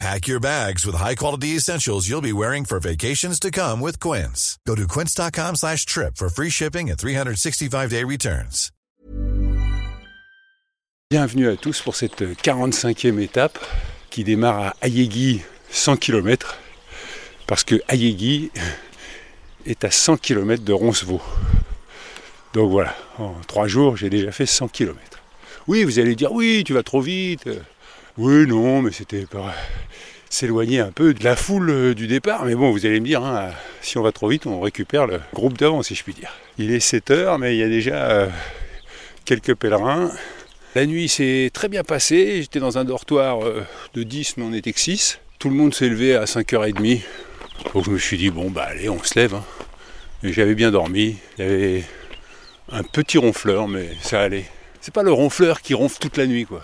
Pack your bags with high-quality essentials you'll be wearing for vacations to come with Quince. Go to quince.com slash trip for free shipping and 365-day returns. Bienvenue à tous pour cette 45e étape qui démarre à Ayegi 100 km parce que Ayegi est à 100 km de Roncevaux. Donc voilà, en trois jours j'ai déjà fait 100 km. Oui, vous allez dire oui, tu vas trop vite. Oui, non, mais c'était pas s'éloigner un peu de la foule euh, du départ. Mais bon, vous allez me dire, hein, si on va trop vite, on récupère le groupe d'avant, si je puis dire. Il est 7 heures, mais il y a déjà euh, quelques pèlerins. La nuit s'est très bien passée. J'étais dans un dortoir euh, de 10, mais on était que 6. Tout le monde s'est levé à 5h30. Donc je me suis dit, bon, bah allez, on se lève. hein. J'avais bien dormi. Il y avait un petit ronfleur, mais ça allait. C'est pas le ronfleur qui ronfle toute la nuit, quoi.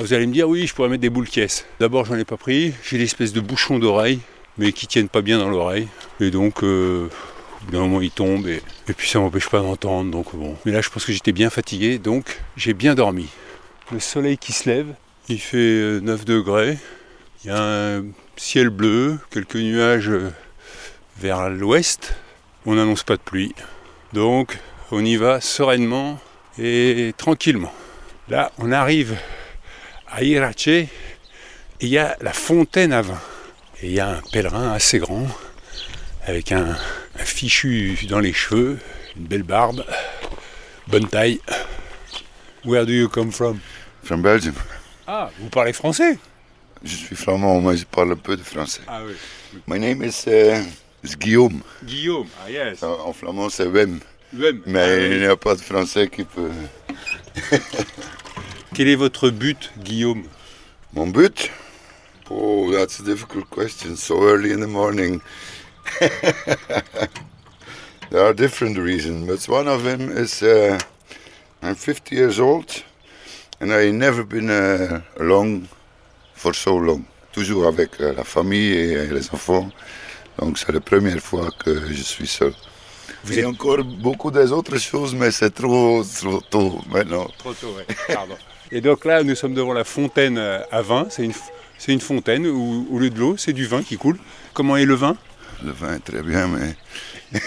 Ah, vous allez me dire, oui, je pourrais mettre des boules caisses. D'abord, j'en ai pas pris. J'ai l'espèce de bouchon d'oreille, mais qui tiennent pas bien dans l'oreille. Et donc, euh, au bout d'un moment, ils tombent. Et, puis, ça m'empêche pas d'entendre. Donc, bon. Mais là, je pense que j'étais bien fatigué. Donc, j'ai bien dormi. Le soleil qui se lève. Il fait euh, 9 degrés. Il y a un ciel bleu, quelques nuages euh, vers l'ouest. On n'annonce pas de pluie. Donc, on y va sereinement et tranquillement. Là, on arrive à Irache il y a la fontaine à vin. Et il y a un pèlerin assez grand avec un, un fichu dans les cheveux, une belle barbe, bonne taille. Where do you come from? From Belgium. Ah, vous parlez français? Je suis flamand, mais je parle un peu de français. Ah oui. My name is, uh, is Guillaume. Guillaume, ah yes. En en flamand, c'est Wim. Wim. Mais Ah, il n'y a pas de français qui peut. Quel est votre but, Guillaume? Mon but? Oh, that's a difficult question. So early in the morning. there are different reasons, but one of them is uh, I'm 50 years old and I never been uh, alone for so long. Toujours avec euh, la famille et euh, les enfants. Donc c'est la première fois que je suis seul. Vous Il y êtes- a encore beaucoup des autres choses, mais c'est trop, trop tôt maintenant. Trop tôt, ouais. Pardon. Et donc là, nous sommes devant la fontaine euh, à vin. C'est une, f- c'est une fontaine où, au lieu de l'eau, c'est du vin qui coule. Comment est le vin? Le vin est très bien, mais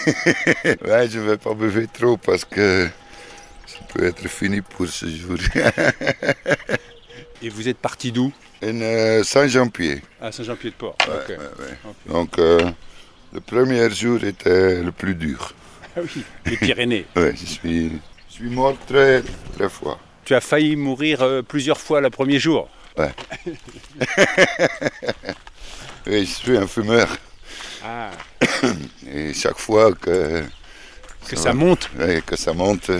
ouais, je ne vais pas bever trop parce que ça peut être fini pour ce jour. Et vous êtes parti d'où? Euh, Saint-Jean-Pied. À Saint-Jean-Pied-de-Port. Ok. ouais. Donc, euh, le premier jour était le plus dur. Ah oui, les Pyrénées. Ouais, je suis, je suis mort très, très fois. Tu as failli mourir euh, plusieurs fois le premier jour. Oui, je suis un fumeur. Ah, Et chaque fois que, que ça monte. ouais, que ça monte,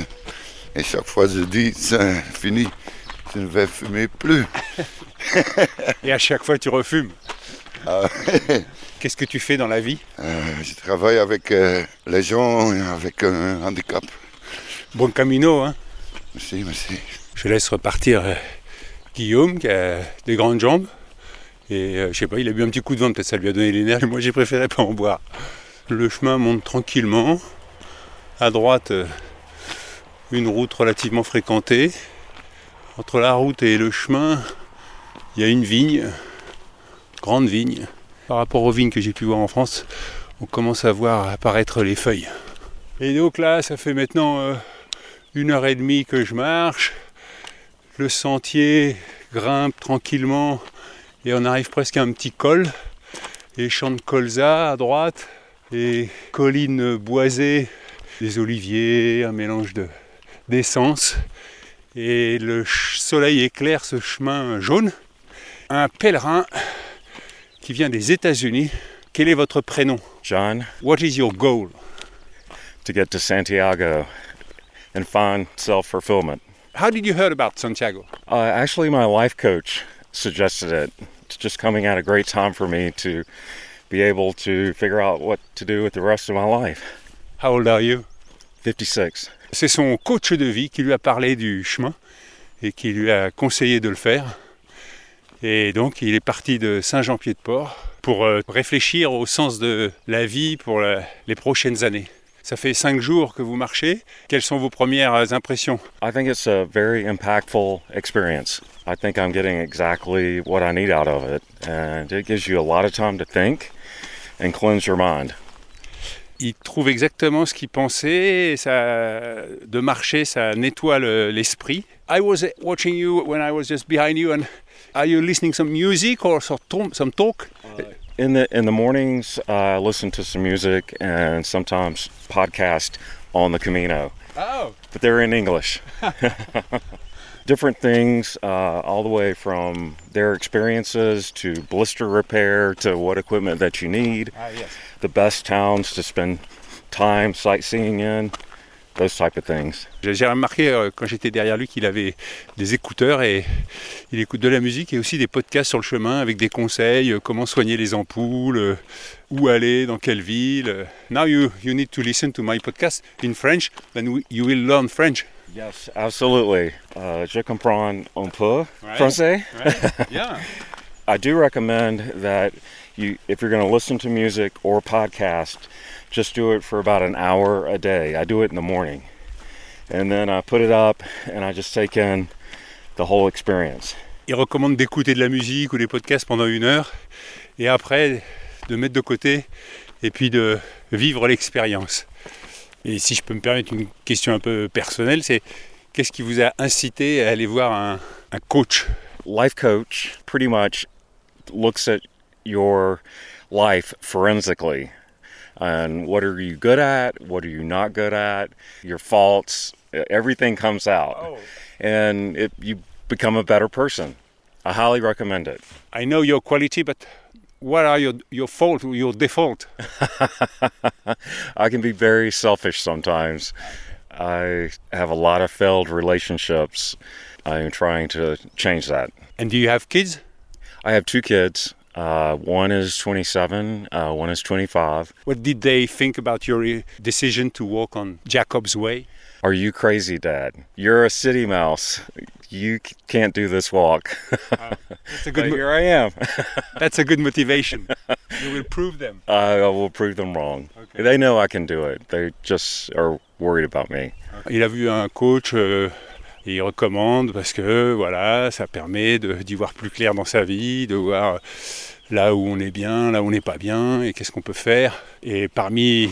et chaque fois je dis, c'est fini, je ne vais fumer plus. Et à chaque fois, tu refumes. Ah, Qu'est-ce que tu fais dans la vie? Euh, je travaille avec euh, les gens avec un handicap. Bon camino, hein Je laisse repartir euh, Guillaume qui a des grandes jambes. Et euh, je sais pas, il a bu un petit coup de vent, peut-être ça lui a donné l'énergie. Moi j'ai préféré pas en boire. Le chemin monte tranquillement. À droite, euh, une route relativement fréquentée. Entre la route et le chemin, il y a une vigne, grande vigne. Par rapport aux vignes que j'ai pu voir en France, on commence à voir apparaître les feuilles. Et donc là, ça fait maintenant une heure et demie que je marche. Le sentier grimpe tranquillement et on arrive presque à un petit col. Et champs de colza à droite et collines boisées, des oliviers, un mélange de d'essence. Et le soleil éclaire ce chemin jaune. Un pèlerin qui vient des États-Unis. Quel est votre prénom? John, What is your goal? To get to Santiago and find self fulfillment. How did you hear about Santiago? Uh, actually, my life coach suggested it. It's just coming at a great time for me to be able to figure out what to do with the rest of my life. How old are you? 56. C'est son coach de vie qui lui a parlé du chemin et qui lui a conseillé de le faire. Et donc il est parti de Saint-Jean-Pied-de-Port pour euh, réfléchir au sens de la vie pour les prochaines années. Ça fait cinq jours que vous marchez. Quelles sont vos premières impressions? I think it's a very impactful experience. I think I'm getting exactly what I need out of it. And it gives you a lot of time to think and cleanse your mind. Il trouve exactement ce qu'il pensait. et Ça, de marcher, ça nettoie le- l'esprit. I was watching you when I was just behind you. And are you listening some music or some talk? In the in the mornings, I listen to some music and sometimes podcast on the Camino, Oh. but they're in English. Different things, uh, all the way from their experiences to blister repair to what equipment that you need, Ah yes. the best towns to spend time sightseeing in, those type of things. J'ai remarqué euh, quand j'étais derrière lui qu'il avait des écouteurs et il écoute de la musique et aussi des podcasts sur le chemin avec des conseils, euh, comment soigner les ampoules, euh, où aller, dans quelle ville. Now you, you need to listen to my podcast in French, then we- you will learn French. Yes, absolutely. Uh, je comprends un peu Right. français. Yeah. I do recommend that you, if you're going to listen to music or podcast, just do it for about an hour a day. I do it in the morning, and then I put it up and I just take in the whole experience. Il recommande d'écouter de la musique ou des podcasts pendant une heure et après de mettre de côté et puis de vivre l'expérience. Et si je peux me permettre une question un peu personnelle, c'est qu'est-ce qui vous a incité à aller voir un, un coach? Life coach pretty much looks at your life forensically. And what are you good at? What are you not good at? Your faults, everything comes out. Oh. And it, you become a better person. I highly recommend it. I know your quality, but what are your, your fault, your default I can be very selfish sometimes. I have a lot of failed relationships. I am trying to change that. And do you have kids I have two kids. Uh, one is 27, uh, one is 25. What did they think about your uh, decision to walk on Jacob's Way? Are you crazy, Dad? You're a city mouse. You can't do this walk. That's a good, mo- here I am. that's a good motivation. you will prove them. I will prove them wrong. Okay. They know I can do it. They just are worried about me. Il a vu un coach euh, il recommande parce que voilà, ça permet d'y voir plus clair dans sa vie, de voir là où on est bien, là où on n'est pas bien et qu'est-ce qu'on peut faire. Et parmi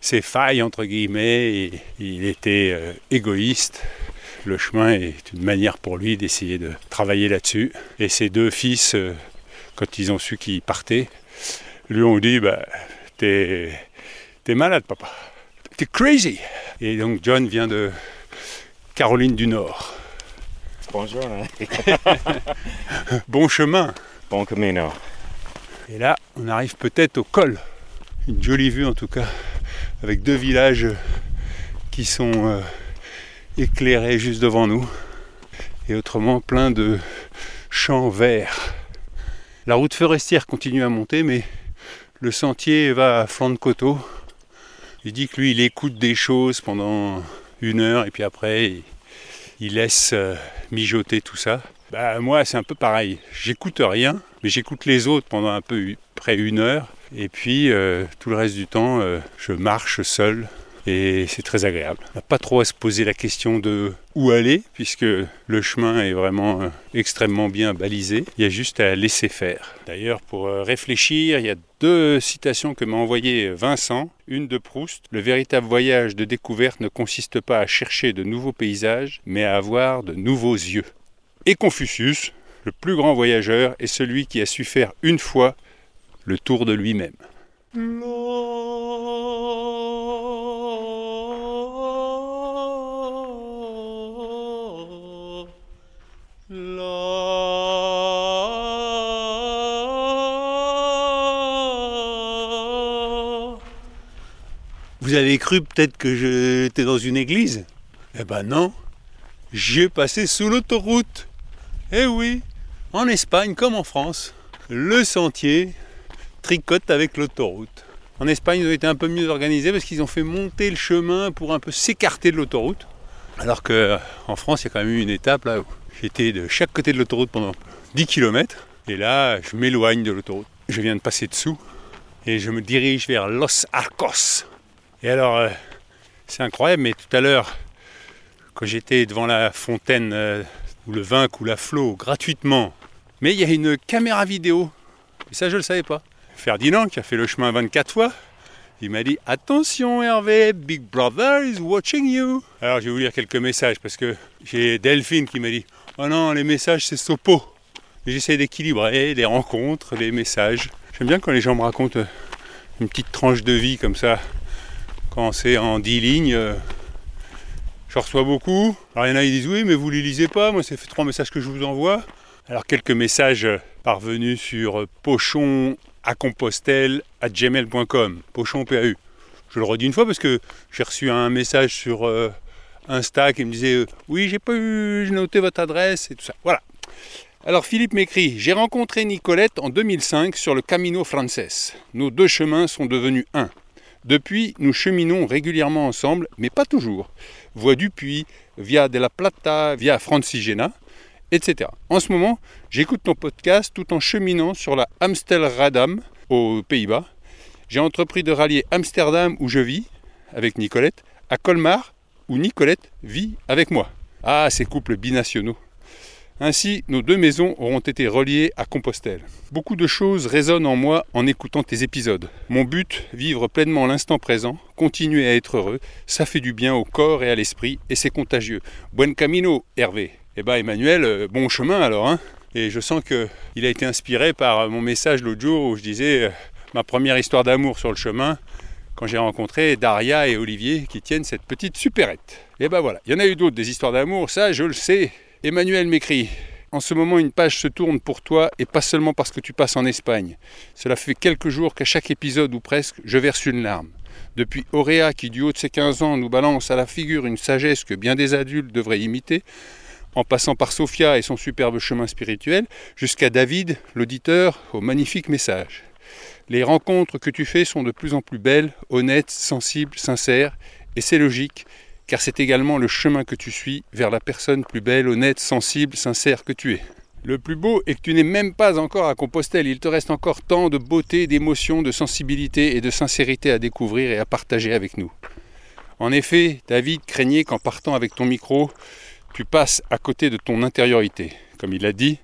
ses failles, entre guillemets, il, était euh, égoïste. Le chemin est une manière pour lui d'essayer de travailler là-dessus. Et ses deux fils, euh, quand ils ont su qu'il partait, lui ont dit bah, t'es malade, papa. T'es crazy. Et donc John vient de Caroline du Nord. Bonjour. Bon chemin. Bon camino. Et là, on arrive peut-être au col. Une jolie vue en tout cas, avec deux villages qui sont euh, éclairés juste devant nous. Et autrement, plein de champs verts. La route forestière continue à monter, mais le sentier va à flanc de coteau. Il dit que lui, il écoute des choses pendant une heure et puis après, il, laisse euh, mijoter tout ça. Bah, moi, c'est un peu pareil. J'écoute rien, mais j'écoute les autres pendant un peu près une heure. Et puis, euh, tout le reste du temps, euh, je marche seul. Et c'est très agréable. On n'a pas trop à se poser la question de où aller, puisque le chemin est vraiment euh, extrêmement bien balisé. Il y a juste à laisser faire. D'ailleurs, pour euh, réfléchir, il y a deux citations que m'a envoyé Vincent. Une de Proust. Le véritable voyage de découverte ne consiste pas à chercher de nouveaux paysages, mais à avoir de nouveaux yeux. Et Confucius, le plus grand voyageur, est celui qui a su faire une fois le tour de lui-même. Vous avez cru peut-être que j'étais dans une église? Eh ben non, j'ai passé sous l'autoroute. Eh oui, en Espagne comme en France, le sentier tricote avec l'autoroute. En Espagne, ils ont été un peu mieux organisés parce qu'ils ont fait monter le chemin pour un peu s'écarter de l'autoroute. Alors qu'en France, il y a quand même eu une étape là où j'étais de chaque côté de l'autoroute pendant 10 km. Et là, je m'éloigne de l'autoroute. Je viens de passer dessous et je me dirige vers Los Arcos. Et alors, euh, c'est incroyable, mais tout à l'heure, quand j'étais devant la fontaine euh, où le vin coule à flot gratuitement, mais il y a une caméra vidéo. Et ça, je ne le savais pas. Ferdinand, qui a fait le chemin 24 fois, il m'a dit Attention Hervé, Big Brother is watching you. Alors je vais vous lire quelques messages parce que j'ai Delphine qui m'a dit Oh non, les messages c'est Sopo. J'essaie d'équilibrer les rencontres, les messages. J'aime bien quand les gens me racontent euh, une petite tranche de vie comme ça. Quand c'est en 10 lignes, euh, je reçois beaucoup. Alors il y en a qui disent oui, mais vous ne les lisez pas. Moi, c'est trois messages que je vous envoie. Alors quelques messages parvenus sur pochon à gmail.com. Pochon PAU. Je le redis une fois parce que j'ai reçu un message sur euh, Insta qui me disait oui, j'ai pas eu, j'ai noté votre adresse et tout ça. Voilà. Alors Philippe m'écrit J'ai rencontré Nicolette en 2005 sur le Camino Frances. Nos deux chemins sont devenus un. Depuis, nous cheminons régulièrement ensemble, mais pas toujours. Voie du Puy, via de la Plata, via Francigena, etc. En ce moment, j'écoute ton podcast tout en cheminant sur la Amstelradam aux Pays-Bas. J'ai entrepris de rallier Amsterdam où je vis avec Nicolette à Colmar où Nicolette vit avec moi. Ah, ces couples binationaux. Ainsi, nos deux maisons auront été reliées à Compostelle. Beaucoup de choses résonnent en moi en écoutant tes épisodes. Mon but, vivre pleinement l'instant présent, continuer à être heureux, ça fait du bien au corps et à l'esprit, et c'est contagieux. Buen camino, Hervé. Eh ben Emmanuel, euh, bon chemin alors, hein Et je sens qu'il a été inspiré par mon message l'autre jour où je disais euh, ma première histoire d'amour sur le chemin, quand j'ai rencontré Daria et Olivier qui tiennent cette petite supérette. Et ben voilà, il y en a eu d'autres des histoires d'amour, ça je le sais, Emmanuel m'écrit En ce moment, une page se tourne pour toi et pas seulement parce que tu passes en Espagne. Cela fait quelques jours qu'à chaque épisode ou presque, je verse une larme. Depuis Auréa qui, du haut de ses 15 ans, nous balance à la figure une sagesse que bien des adultes devraient imiter, en passant par Sophia et son superbe chemin spirituel, jusqu'à David, l'auditeur, au magnifique message. Les rencontres que tu fais sont de plus en plus belles, honnêtes, sensibles, sincères, et c'est logique, car c'est également le chemin que tu suis vers la personne plus belle, honnête, sensible, sincère que tu es. Le plus beau est que tu n'es même pas encore à Compostelle, il te reste encore tant de beauté, d'émotion, de sensibilité et de sincérité à découvrir et à partager avec nous. En effet, David craignait qu'en partant avec ton micro, tu passes à côté de ton intériorité. Comme il l'a dit,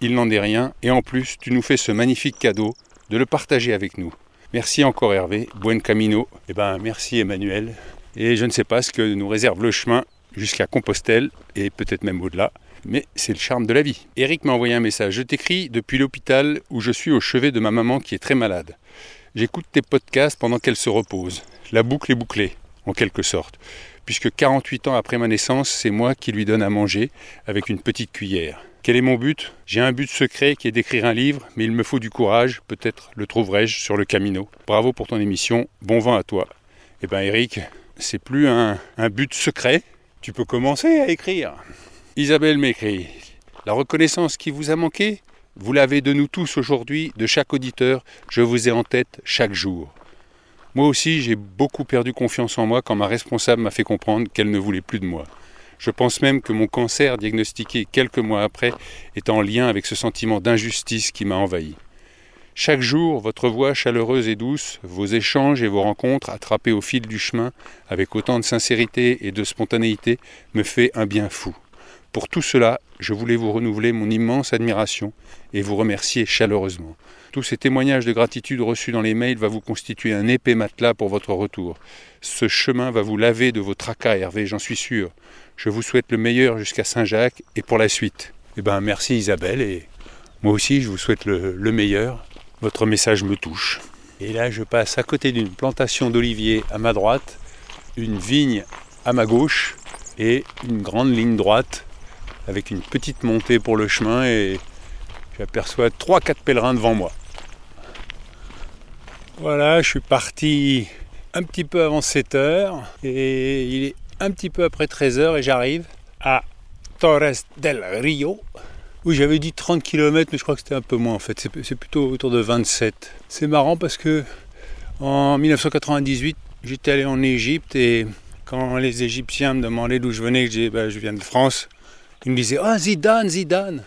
il n'en est rien, et en plus, tu nous fais ce magnifique cadeau de le partager avec nous. Merci encore Hervé, buen camino. Eh ben merci Emmanuel, et je ne sais pas ce que nous réserve le chemin jusqu'à Compostelle et peut-être même au-delà. Mais c'est le charme de la vie. Eric m'a envoyé un message. Je t'écris depuis l'hôpital où je suis au chevet de ma maman qui est très malade. J'écoute tes podcasts pendant qu'elle se repose. La boucle est bouclée, en quelque sorte. Puisque 48 ans après ma naissance, c'est moi qui lui donne à manger avec une petite cuillère. Quel est mon but? J'ai un but secret qui est d'écrire un livre, mais il me faut du courage. Peut-être le trouverai-je sur le camino. Bravo pour ton émission. Bon vent à toi. Eh ben Eric, c'est plus un, but secret. Tu peux commencer à écrire. Isabelle m'écrit La reconnaissance qui vous a manqué, vous l'avez de nous tous aujourd'hui, de chaque auditeur. Je vous ai en tête chaque jour. Moi aussi, j'ai beaucoup perdu confiance en moi quand ma responsable m'a fait comprendre qu'elle ne voulait plus de moi. Je pense même que mon cancer diagnostiqué quelques mois après est en lien avec ce sentiment d'injustice qui m'a envahi. Chaque jour, votre voix chaleureuse et douce, vos échanges et vos rencontres attrapées au fil du chemin avec autant de sincérité et de spontanéité me fait un bien fou. Pour tout cela, je voulais vous renouveler mon immense admiration et vous remercier chaleureusement. Tous ces témoignages de gratitude reçus dans les mails va vous constituer un épais matelas pour votre retour. Ce chemin va vous laver de vos tracas, Hervé, j'en suis sûr. Je vous souhaite le meilleur jusqu'à Saint-Jacques et pour la suite. Eh ben, merci Isabelle et moi aussi je vous souhaite le meilleur votre message me touche. Et là, je passe à côté d'une plantation d'oliviers à ma droite, une vigne à ma gauche et une grande ligne droite avec une petite montée pour le chemin et j'aperçois 3-4 pèlerins devant moi. Voilà, je suis parti un petit peu avant 7 heures et il est un petit peu après 13 heures et j'arrive à Torres del Rio, oui, j'avais dit 30 km, mais je crois que c'était un peu moins en fait. C'est plutôt autour de 27. C'est marrant parce que En 1998, j'étais allé en Égypte et quand les Égyptiens me demandaient d'où je venais, je disais bah, je viens de France. Ils me disaient Ah, Zidane, Zidane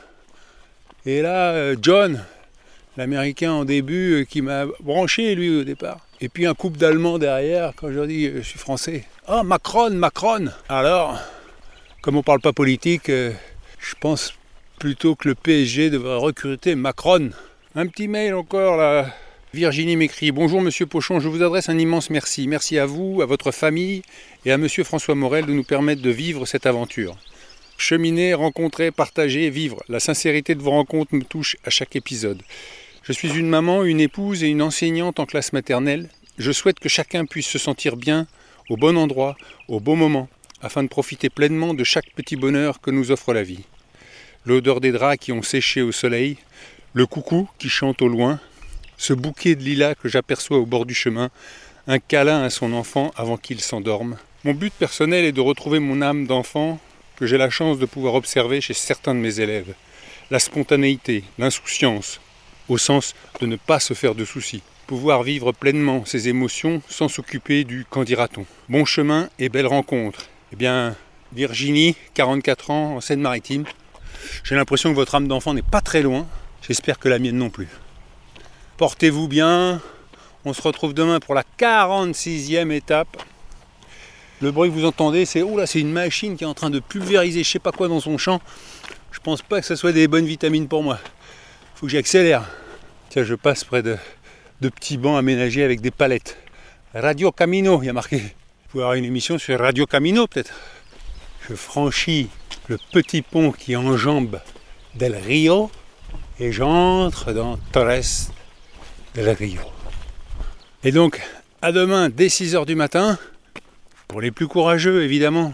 Et là, euh, John, l'Américain en début, euh, qui m'a branché lui au départ. Et puis un couple d'Allemands derrière, quand je leur dis euh, je suis français. Ah, Macron, Macron Alors, comme on parle pas politique, je pense plutôt que le PSG devrait recruter Macron. Un petit mail encore là. Virginie m'écrit Bonjour Monsieur Pochon, je vous adresse un immense merci. Merci à vous, à votre famille et à Monsieur François Morel de nous permettre de vivre cette aventure. Cheminer, rencontrer, partager, vivre. La sincérité de vos rencontres me touche à chaque épisode. Je suis une maman, une épouse et une enseignante en classe maternelle. Je souhaite que chacun puisse se sentir bien, au bon endroit, au bon moment, afin de profiter pleinement de chaque petit bonheur que nous offre la vie. L'odeur des draps qui ont séché au soleil, le coucou qui chante au loin, ce bouquet de lilas que j'aperçois au bord du chemin, un câlin à son enfant avant qu'il s'endorme. Mon but personnel est de retrouver mon âme d'enfant que j'ai la chance de pouvoir observer chez certains de mes élèves. La spontanéité, l'insouciance, au sens de ne pas se faire de soucis. Pouvoir vivre pleinement ses émotions sans s'occuper du qu'en dira-t-on. Bon chemin et belle rencontre. Eh bien, Virginie, 44 ans, en Seine-Maritime. J'ai l'impression que votre âme d'enfant n'est pas très loin. J'espère que la mienne non plus. Portez-vous bien. On se retrouve demain pour la 46e étape. Le bruit que vous entendez, c'est oh c'est une machine qui est en train de pulvériser je sais pas quoi dans son champ. Je pense pas que ce soit des bonnes vitamines pour moi. Faut que j'accélère. Tiens, je passe près de, de petits bancs aménagés avec des palettes. Radio Camino, il y a marqué. Vous pouvez avoir une émission sur Radio Camino peut-être. Je franchis le petit pont qui enjambe Del Rio et j'entre dans Torres del Rio. Et donc, à demain dès 6h du matin, pour les plus courageux évidemment.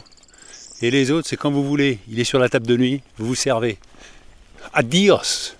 Et les autres, c'est quand vous voulez. Il est sur la table de nuit, vous vous servez. Adios